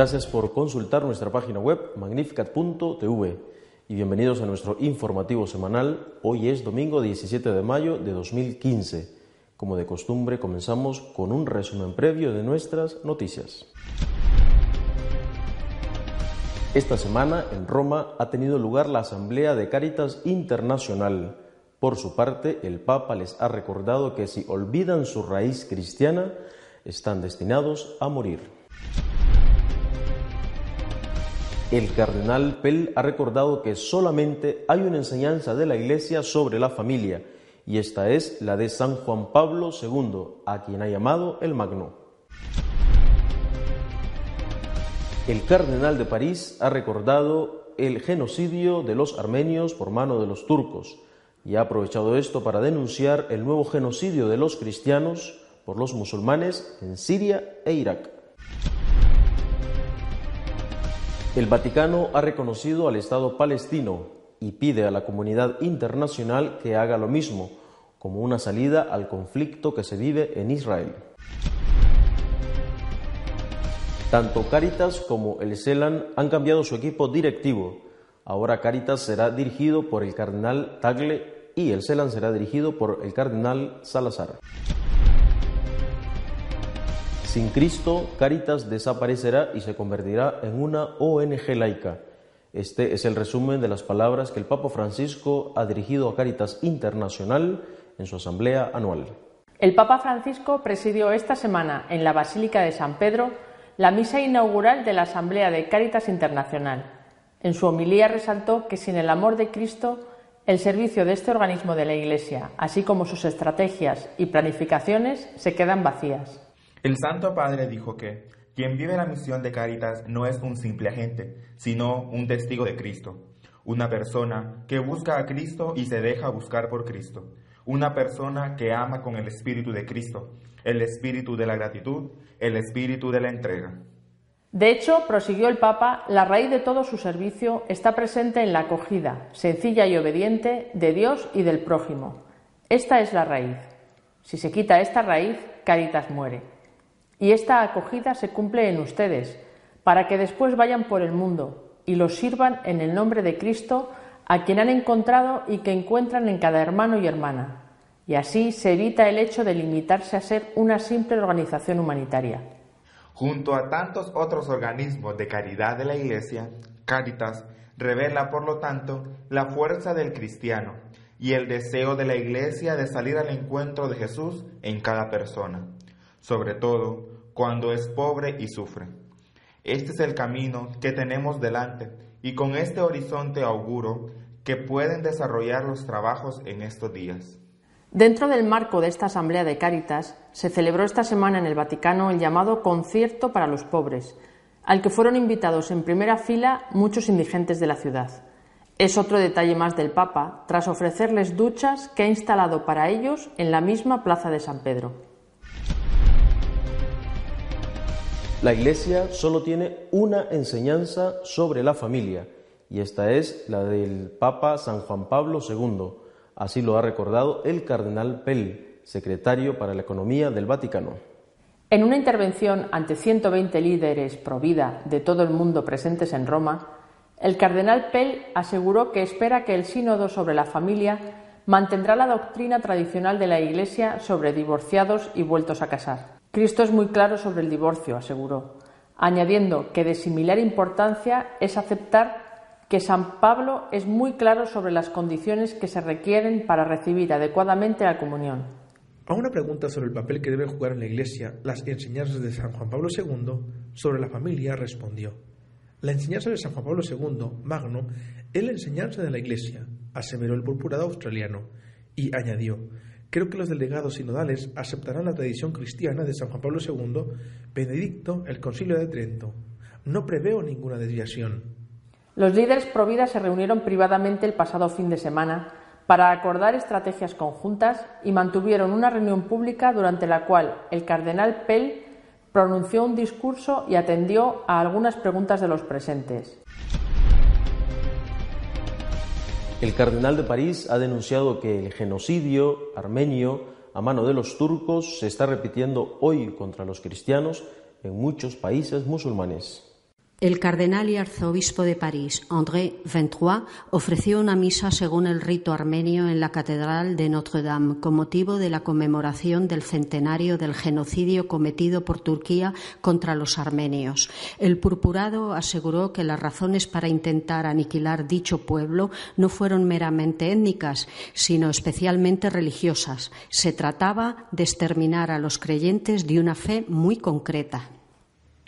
Gracias por consultar nuestra página web magnificat.tv y bienvenidos a nuestro informativo semanal. Hoy es domingo 17 de mayo de 2015. Como de costumbre, comenzamos con un resumen previo de nuestras noticias. Esta semana en Roma ha tenido lugar la Asamblea de Cáritas Internacional. Por su parte, el Papa les ha recordado que si olvidan su raíz cristiana, están destinados a morir. El cardenal Pell ha recordado que solamente hay una enseñanza de la Iglesia sobre la familia, y esta es la de San Juan Pablo II, a quien ha llamado el Magno. El cardenal de París ha recordado el genocidio de los armenios por mano de los turcos, y ha aprovechado esto para denunciar el nuevo genocidio de los cristianos por los musulmanes en Siria e Irak. El Vaticano ha reconocido al Estado palestino y pide a la comunidad internacional que haga lo mismo, como una salida al conflicto que se vive en Israel. Tanto Caritas como el CELAN han cambiado su equipo directivo. Ahora Caritas será dirigido por el cardenal Tagle y el CELAN será dirigido por el cardenal Salazar. Sin Cristo, Caritas desaparecerá y se convertirá en una ONG laica. Este es el resumen de las palabras que el Papa Francisco ha dirigido a Caritas Internacional en su asamblea anual. El Papa Francisco presidió esta semana en la Basílica de San Pedro la misa inaugural de la Asamblea de Cáritas Internacional. En su homilía resaltó que sin el amor de Cristo, el servicio de este organismo de la Iglesia, así como sus estrategias y planificaciones, se quedan vacías. El Santo Padre dijo que quien vive la misión de Cáritas no es un simple agente, sino un testigo de Cristo, una persona que busca a Cristo y se deja buscar por Cristo, una persona que ama con el espíritu de Cristo, el espíritu de la gratitud, el espíritu de la entrega. De hecho, prosiguió el Papa, la raíz de todo su servicio está presente en la acogida, sencilla y obediente, de Dios y del prójimo. Esta es la raíz. Si se quita esta raíz, Caritas muere. Y esta acogida se cumple en ustedes, para que después vayan por el mundo y los sirvan en el nombre de Cristo, a quien han encontrado y que encuentran en cada hermano y hermana. Y así se evita el hecho de limitarse a ser una simple organización humanitaria. Junto a tantos otros organismos de caridad de la Iglesia, Cáritas revela, por lo tanto, la fuerza del cristiano y el deseo de la Iglesia de salir al encuentro de Jesús en cada persona, sobre todo cuando es pobre y sufre. Este es el camino que tenemos delante y con este horizonte auguro que pueden desarrollar los trabajos en estos días. Dentro del marco de esta Asamblea de Cáritas, se celebró esta semana en el Vaticano el llamado Concierto para los Pobres, al que fueron invitados en primera fila muchos indigentes de la ciudad. Es otro detalle más del Papa, tras ofrecerles duchas que ha instalado para ellos en la misma Plaza de San Pedro. La Iglesia solo tiene una enseñanza sobre la familia, y esta es la del Papa San Juan Pablo II. Así lo ha recordado el cardenal Pell, secretario para la Economía del Vaticano. En una intervención ante 120 líderes pro vida de todo el mundo presentes en Roma, el cardenal Pell aseguró que espera que el sínodo sobre la familia mantendrá la doctrina tradicional de la Iglesia sobre divorciados y vueltos a casar. Cristo es muy claro sobre el divorcio, aseguró, añadiendo que de similar importancia es aceptar que San Pablo es muy claro sobre las condiciones que se requieren para recibir adecuadamente la comunión. A una pregunta sobre el papel que debe jugar en la Iglesia las enseñanzas de San Juan Pablo II sobre la familia respondió, la enseñanza de San Juan Pablo II, Magno, es la enseñanza de la Iglesia, aseveró el purpurado australiano, y añadió, Creo que los delegados sinodales aceptarán la tradición cristiana de San Juan Pablo II, Benedicto, el Concilio de Trento. No preveo ninguna desviación. Los líderes pro-vida se reunieron privadamente el pasado fin de semana para acordar estrategias conjuntas y mantuvieron una reunión pública durante la cual el cardenal Pell pronunció un discurso y atendió a algunas preguntas de los presentes. El cardenal de París ha denunciado que el genocidio armenio a mano de los turcos se está repitiendo hoy contra los cristianos en muchos países musulmanes. El cardenal y arzobispo de París, André Ventroy, ofreció una misa según el rito armenio en la Catedral de Notre-Dame con motivo de la conmemoración del centenario del genocidio cometido por Turquía contra los armenios. El purpurado aseguró que las razones para intentar aniquilar dicho pueblo no fueron meramente étnicas, sino especialmente religiosas. Se trataba de exterminar a los creyentes de una fe muy concreta.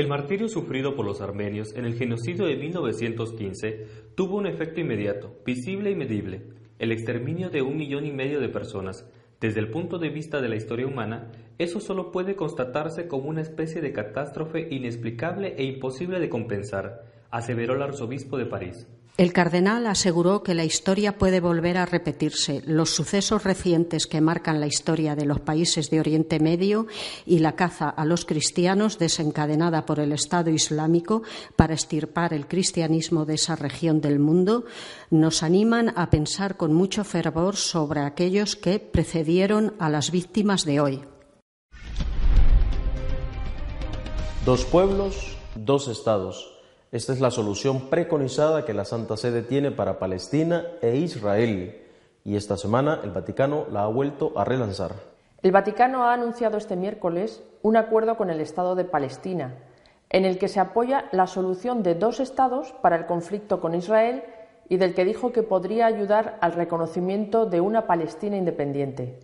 El martirio sufrido por los armenios en el genocidio de 1915 tuvo un efecto inmediato, visible y medible, el exterminio de un millón y medio de personas. Desde el punto de vista de la historia humana, eso solo puede constatarse como una especie de catástrofe inexplicable e imposible de compensar, aseveró el arzobispo de París. El cardenal aseguró que la historia puede volver a repetirse. Los sucesos recientes que marcan la historia de los países de Oriente Medio y la caza a los cristianos desencadenada por el Estado Islámico para estirpar el cristianismo de esa región del mundo nos animan a pensar con mucho fervor sobre aquellos que precedieron a las víctimas de hoy. Dos pueblos, dos estados. Esta es la solución preconizada que la Santa Sede tiene para Palestina e Israel y esta semana el Vaticano la ha vuelto a relanzar. El Vaticano ha anunciado este miércoles un acuerdo con el Estado de Palestina, en el que se apoya la solución de dos estados para el conflicto con Israel y del que dijo que podría ayudar al reconocimiento de una Palestina independiente.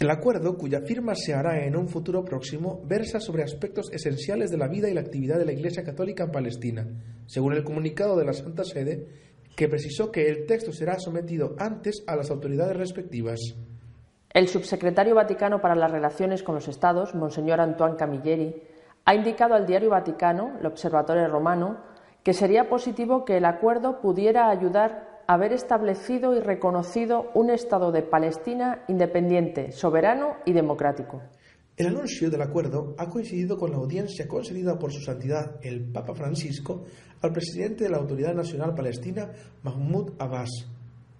El acuerdo, cuya firma se hará en un futuro próximo, versa sobre aspectos esenciales de la vida y la actividad de la Iglesia Católica en Palestina, según el comunicado de la Santa Sede, que precisó que el texto será sometido antes a las autoridades respectivas. El subsecretario vaticano para las relaciones con los Estados, Monseñor Antoine Camilleri, ha indicado al diario Vaticano, el Observatorio Romano, que sería positivo que el acuerdo pudiera ayudar haber establecido y reconocido un Estado de Palestina independiente, soberano y democrático. El anuncio del acuerdo ha coincidido con la audiencia concedida por su santidad el Papa Francisco al presidente de la Autoridad Nacional Palestina, Mahmoud Abbas.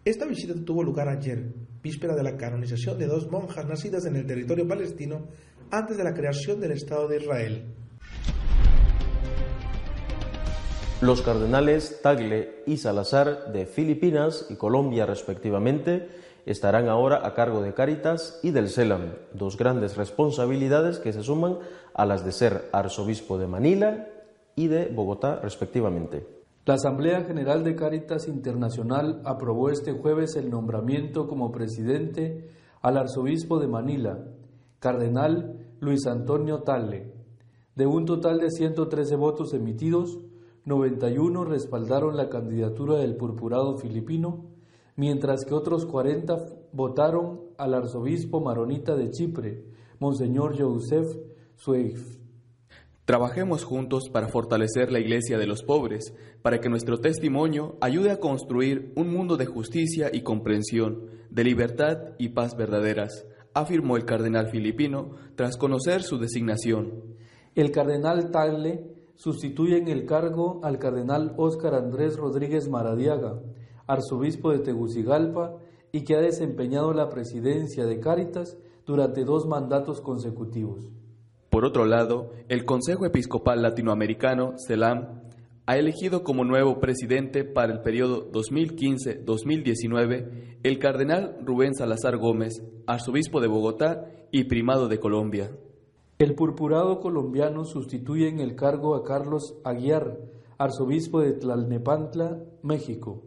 Esta visita tuvo lugar ayer, víspera de la canonización de dos monjas nacidas en el territorio palestino antes de la creación del Estado de Israel. Los cardenales Tagle y Salazar de Filipinas y Colombia respectivamente estarán ahora a cargo de Cáritas y del CELAM, dos grandes responsabilidades que se suman a las de ser arzobispo de Manila y de Bogotá respectivamente. La Asamblea General de Cáritas Internacional aprobó este jueves el nombramiento como presidente al arzobispo de Manila, cardenal Luis Antonio Tagle. De un total de 113 votos emitidos, 91 respaldaron la candidatura del purpurado filipino, mientras que otros 40 votaron al arzobispo maronita de Chipre, Monseñor Joseph Sueif. Trabajemos juntos para fortalecer la Iglesia de los pobres, para que nuestro testimonio ayude a construir un mundo de justicia y comprensión, de libertad y paz verdaderas, afirmó el cardenal filipino tras conocer su designación. El cardenal Tagle sustituye en el cargo al cardenal Óscar Andrés Rodríguez Maradiaga, arzobispo de Tegucigalpa y que ha desempeñado la presidencia de Cáritas durante dos mandatos consecutivos. Por otro lado, el Consejo Episcopal Latinoamericano, CELAM, ha elegido como nuevo presidente para el periodo 2015-2019 el cardenal Rubén Salazar Gómez, arzobispo de Bogotá y primado de Colombia. El purpurado colombiano sustituye en el cargo a Carlos Aguiar, arzobispo de Tlalnepantla, México.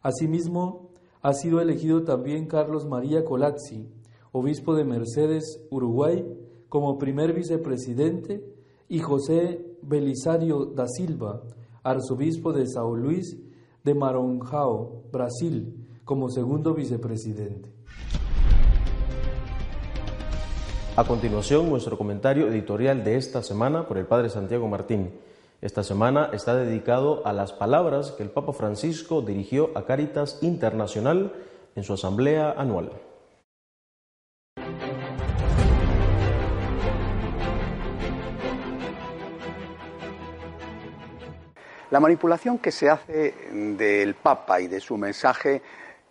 Asimismo, ha sido elegido también Carlos María Colazzi, obispo de Mercedes, Uruguay, como primer vicepresidente, y José Belisario da Silva, arzobispo de São Luís de Maranhão, Brasil, como segundo vicepresidente. A continuación, nuestro comentario editorial de esta semana por el Padre Santiago Martín. Esta semana está dedicado a las palabras que el Papa Francisco dirigió a Caritas Internacional en su asamblea anual. La manipulación que se hace del Papa y de su mensaje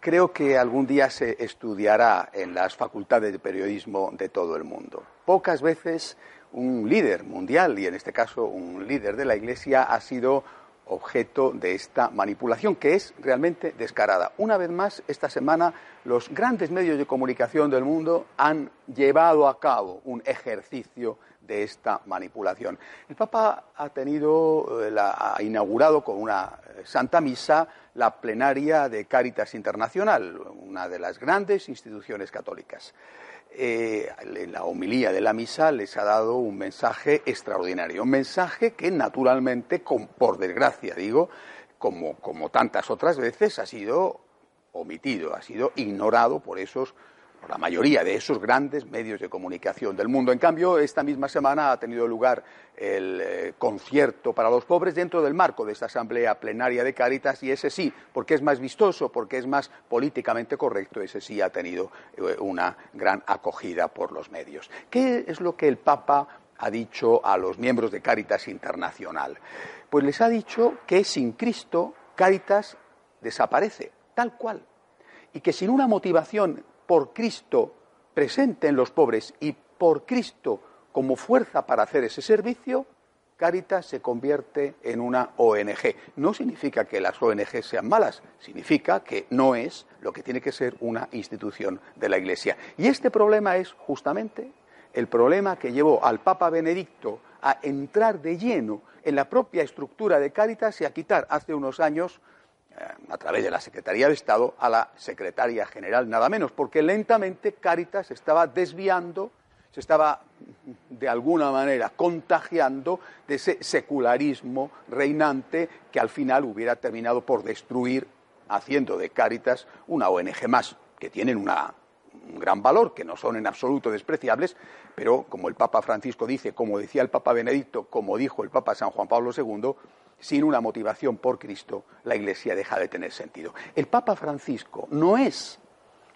creo que algún día se estudiará en las facultades de periodismo de todo el mundo. Pocas veces un líder mundial, y en este caso un líder de la Iglesia, ha sido objeto de esta manipulación, que es realmente descarada. Una vez más, esta semana los grandes medios de comunicación del mundo han llevado a cabo un ejercicio de esta manipulación. El Papa ha tenido, eh, ha inaugurado con una eh, Santa Misa la plenaria de Caritas Internacional, una de las grandes instituciones católicas. Eh, en la homilía de la misa les ha dado un mensaje extraordinario, un mensaje que naturalmente, por desgracia digo, como, como tantas otras veces, ha sido omitido, ha sido ignorado por esos la mayoría de esos grandes medios de comunicación del mundo. En cambio, esta misma semana ha tenido lugar el eh, concierto para los pobres dentro del marco de esta asamblea plenaria de Cáritas y ese sí, porque es más vistoso, porque es más políticamente correcto, ese sí ha tenido eh, una gran acogida por los medios. ¿Qué es lo que el Papa ha dicho a los miembros de Cáritas Internacional? Pues les ha dicho que sin Cristo Cáritas desaparece, tal cual, y que sin una motivación por Cristo presente en los pobres y por Cristo como fuerza para hacer ese servicio, Caritas se convierte en una ONG. No significa que las ONG sean malas, significa que no es lo que tiene que ser una institución de la Iglesia. Y este problema es justamente el problema que llevó al Papa Benedicto a entrar de lleno en la propia estructura de Caritas y a quitar hace unos años a través de la Secretaría de Estado a la Secretaria General, nada menos, porque lentamente Cáritas estaba desviando, se estaba de alguna manera contagiando de ese secularismo reinante que al final hubiera terminado por destruir, haciendo de Cáritas una ONG más, que tienen una, un gran valor, que no son en absoluto despreciables, pero como el Papa Francisco dice, como decía el Papa Benedicto, como dijo el Papa San Juan Pablo II, sin una motivación por Cristo, la Iglesia deja de tener sentido. El Papa Francisco no es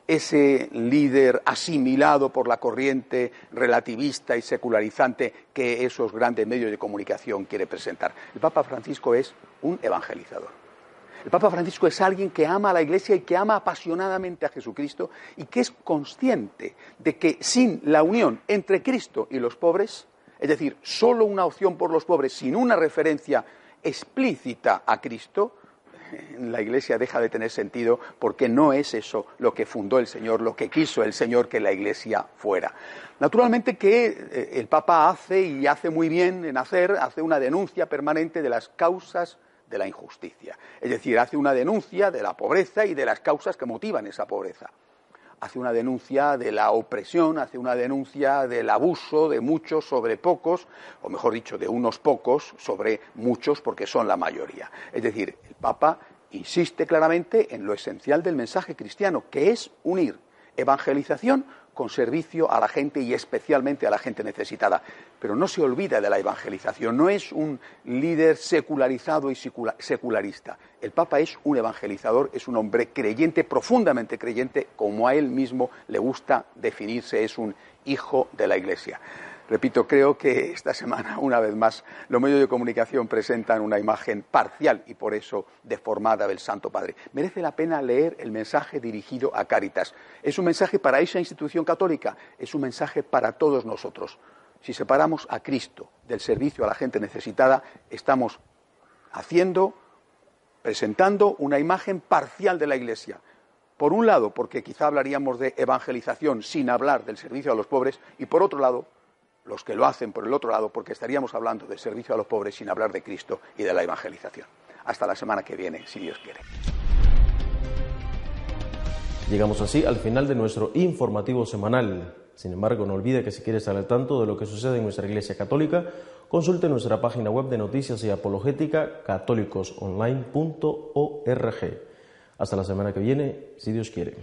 ese líder asimilado por la corriente relativista y secularizante que esos grandes medios de comunicación quiere presentar. El Papa Francisco es un evangelizador. El Papa Francisco es alguien que ama a la Iglesia y que ama apasionadamente a Jesucristo y que es consciente de que sin la unión entre Cristo y los pobres, es decir, solo una opción por los pobres sin una referencia explícita a Cristo, la Iglesia deja de tener sentido porque no es eso lo que fundó el Señor, lo que quiso el Señor que la Iglesia fuera. Naturalmente que eh, el Papa hace y hace muy bien en hacer, hace una denuncia permanente de las causas de la injusticia. Es decir, hace una denuncia de la pobreza y de las causas que motivan esa pobreza hace una denuncia de la opresión, hace una denuncia del abuso de muchos sobre pocos, o mejor dicho, de unos pocos sobre muchos, porque son la mayoría. Es decir, el Papa insiste claramente en lo esencial del mensaje cristiano, que es unir evangelización con servicio a la gente y especialmente a la gente necesitada. Pero no se olvida de la evangelización, no es un líder secularizado y secularista. El Papa es un evangelizador, es un hombre creyente, profundamente creyente, como a él mismo le gusta definirse, es un hijo de la Iglesia. Repito, creo que esta semana, una vez más, los medios de comunicación presentan una imagen parcial y por eso deformada del Santo Padre. Merece la pena leer el mensaje dirigido a Cáritas. Es un mensaje para esa institución católica, es un mensaje para todos nosotros. Si separamos a Cristo del servicio a la gente necesitada, estamos haciendo, presentando una imagen parcial de la Iglesia. Por un lado, porque quizá hablaríamos de evangelización sin hablar del servicio a los pobres, y por otro lado, los que lo hacen por el otro lado, porque estaríamos hablando de servicio a los pobres sin hablar de Cristo y de la evangelización. Hasta la semana que viene, si Dios quiere. Llegamos así al final de nuestro informativo semanal. Sin embargo, no olvide que si quiere estar al tanto de lo que sucede en nuestra Iglesia Católica, consulte nuestra página web de noticias y apologética católicosonline.org. Hasta la semana que viene, si Dios quiere.